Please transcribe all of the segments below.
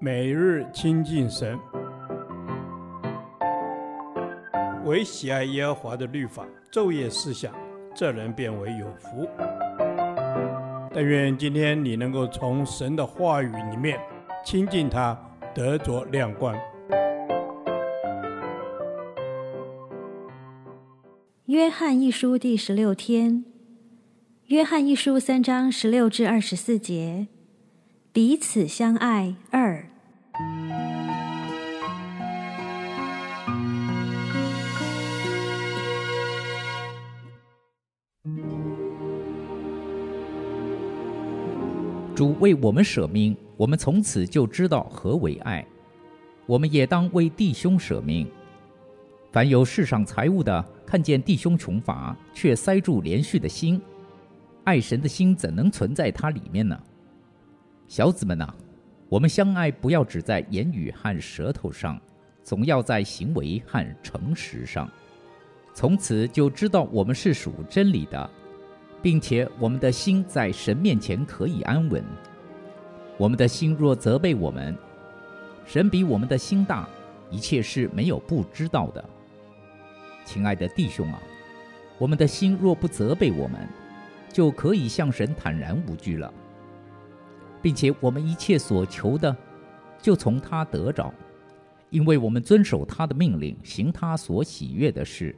每日亲近神，唯喜爱耶和华的律法，昼夜思想，这人便为有福。但愿今天你能够从神的话语里面亲近他，得着亮光。约翰一书第十六天，约翰一书三章十六至二十四节，彼此相爱二。主为我们舍命，我们从此就知道何为爱。我们也当为弟兄舍命。凡有世上财物的，看见弟兄穷乏，却塞住怜恤的心，爱神的心怎能存在他里面呢？小子们呐，我们相爱不要只在言语和舌头上，总要在行为和诚实上。从此就知道我们是属真理的，并且我们的心在神面前可以安稳。我们的心若责备我们，神比我们的心大，一切是没有不知道的。亲爱的弟兄啊，我们的心若不责备我们，就可以向神坦然无惧了，并且我们一切所求的，就从他得着，因为我们遵守他的命令，行他所喜悦的事。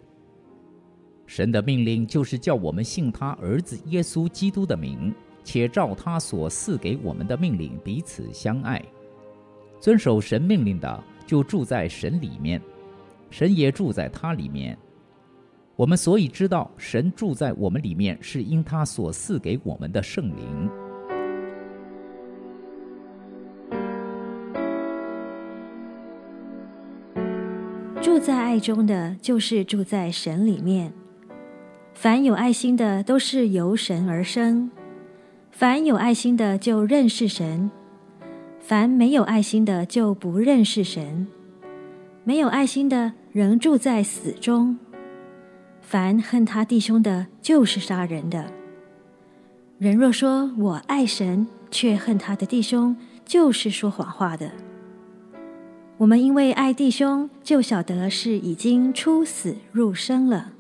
神的命令就是叫我们信他儿子耶稣基督的名，且照他所赐给我们的命令彼此相爱。遵守神命令的，就住在神里面。神也住在他里面。我们所以知道神住在我们里面，是因他所赐给我们的圣灵。在爱中的，就是住在神里面。凡有爱心的，都是由神而生；凡有爱心的，就认识神；凡没有爱心的，就不认识神。没有爱心的，仍住在死中。凡恨他弟兄的，就是杀人的。人若说我爱神，却恨他的弟兄，就是说谎话的。我们因为爱弟兄，就晓得是已经出死入生了。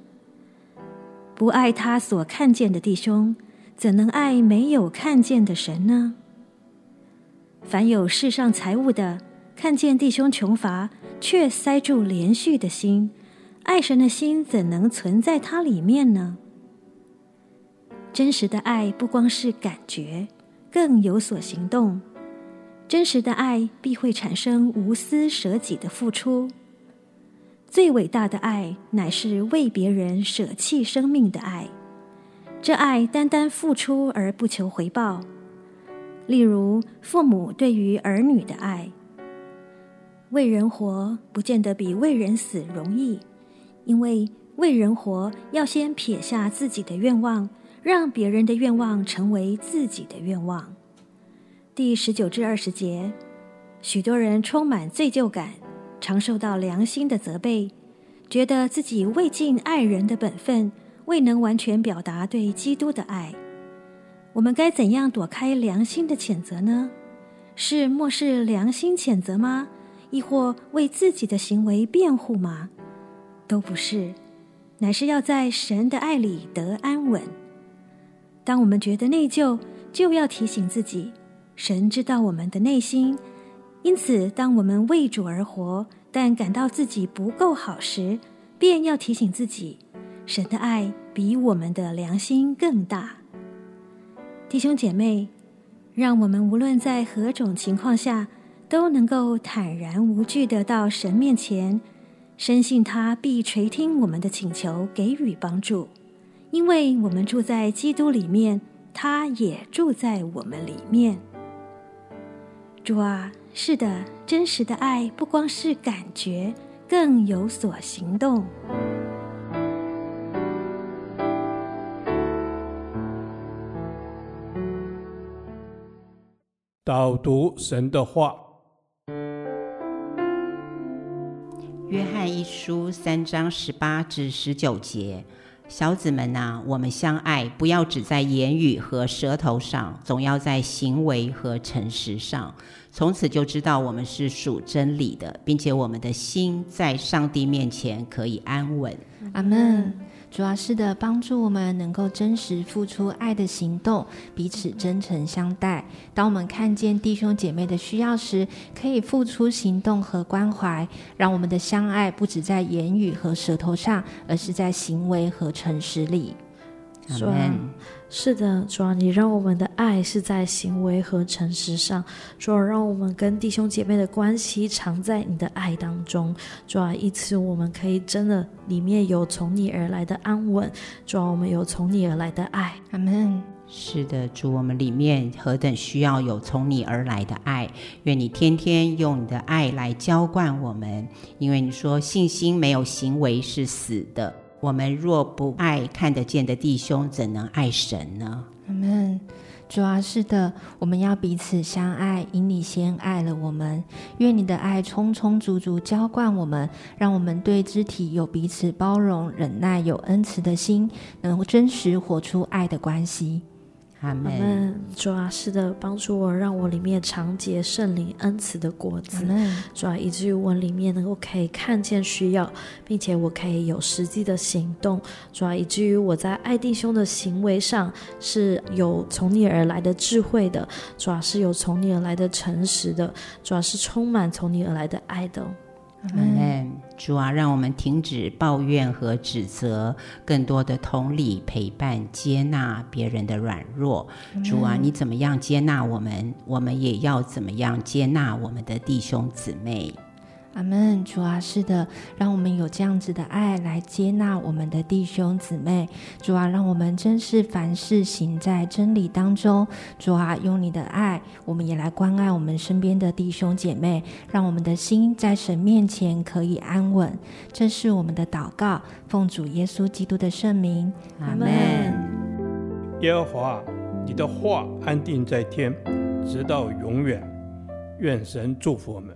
不爱他所看见的弟兄，怎能爱没有看见的神呢？凡有世上财物的，看见弟兄穷乏，却塞住怜恤的心，爱神的心怎能存在他里面呢？真实的爱不光是感觉，更有所行动。真实的爱必会产生无私舍己的付出。最伟大的爱乃是为别人舍弃生命的爱。这爱单单付出而不求回报。例如父母对于儿女的爱。为人活不见得比为人死容易，因为为人活要先撇下自己的愿望，让别人的愿望成为自己的愿望。第十九至二十节，许多人充满罪疚感，常受到良心的责备，觉得自己未尽爱人的本分，未能完全表达对基督的爱。我们该怎样躲开良心的谴责呢？是漠视良心谴责吗？亦或为自己的行为辩护吗？都不是，乃是要在神的爱里得安稳。当我们觉得内疚，就要提醒自己，神知道我们的内心。因此，当我们为主而活，但感到自己不够好时，便要提醒自己，神的爱比我们的良心更大。弟兄姐妹，让我们无论在何种情况下，都能够坦然无惧地到神面前，深信他必垂听我们的请求，给予帮助，因为我们住在基督里面，他也住在我们里面。主啊，是的，真实的爱不光是感觉，更有所行动。导读神的话。约翰一书三章十八至十九节，小子们呐、我们相爱，不要只在言语和舌头上，总要在行为和诚实上。从此就知道我们是属真理的，并且我们的心在上帝面前可以安稳。阿门。主要是的，帮助我们能够真实付出爱的行动，彼此真诚相待。当我们看见弟兄姐妹的需要时，可以付出行动和关怀，让我们的相爱不止在言语和舌头上，而是在行为和诚实里。阿门。是的，主啊，你让我们的爱是在行为和诚实上。主啊，让我们跟弟兄姐妹的关系常在你的爱当中。主啊，以此我们可以真的里面有从你而来的安稳。主啊，我们有从你而来的爱。阿门。是的，主，我们里面何等需要有从你而来的爱。愿你天天用你的爱来浇灌我们，因为你说信心没有行为是死的。我们若不爱看得见的弟兄，怎能爱神呢？阿门。主啊，是的，我们要彼此相爱，因你先爱了我们。愿你的爱充充足足浇灌我们，让我们对肢体有彼此包容、忍耐、有恩慈的心，能够真实活出爱的关系。阿门。主啊，是的，帮助我，让我里面常结圣灵恩慈的果子。主啊，以至于我里面能够可以看见需要，并且我可以有实际的行动。主啊，以至于我在爱弟兄的行为上是有从你而来的智慧的。主啊，是有从你而来的诚实的。主啊，是充满从你而来的爱的。阿门。主啊，让我们停止抱怨和指责，更多的同理、陪伴、接纳别人的软弱。主啊，你怎么样接纳我们，我们也要怎么样接纳我们的弟兄姊妹。阿门，主啊，是的，让我们有这样子的爱来接纳我们的弟兄姊妹。主啊，让我们真是凡事行在真理当中。主啊，用你的爱，我们也来关爱我们身边的弟兄姐妹，让我们的心在神面前可以安稳。这是我们的祷告，奉主耶稣基督的圣名。阿门。耶和华，你的话安定在天，直到永远。愿神祝福我们。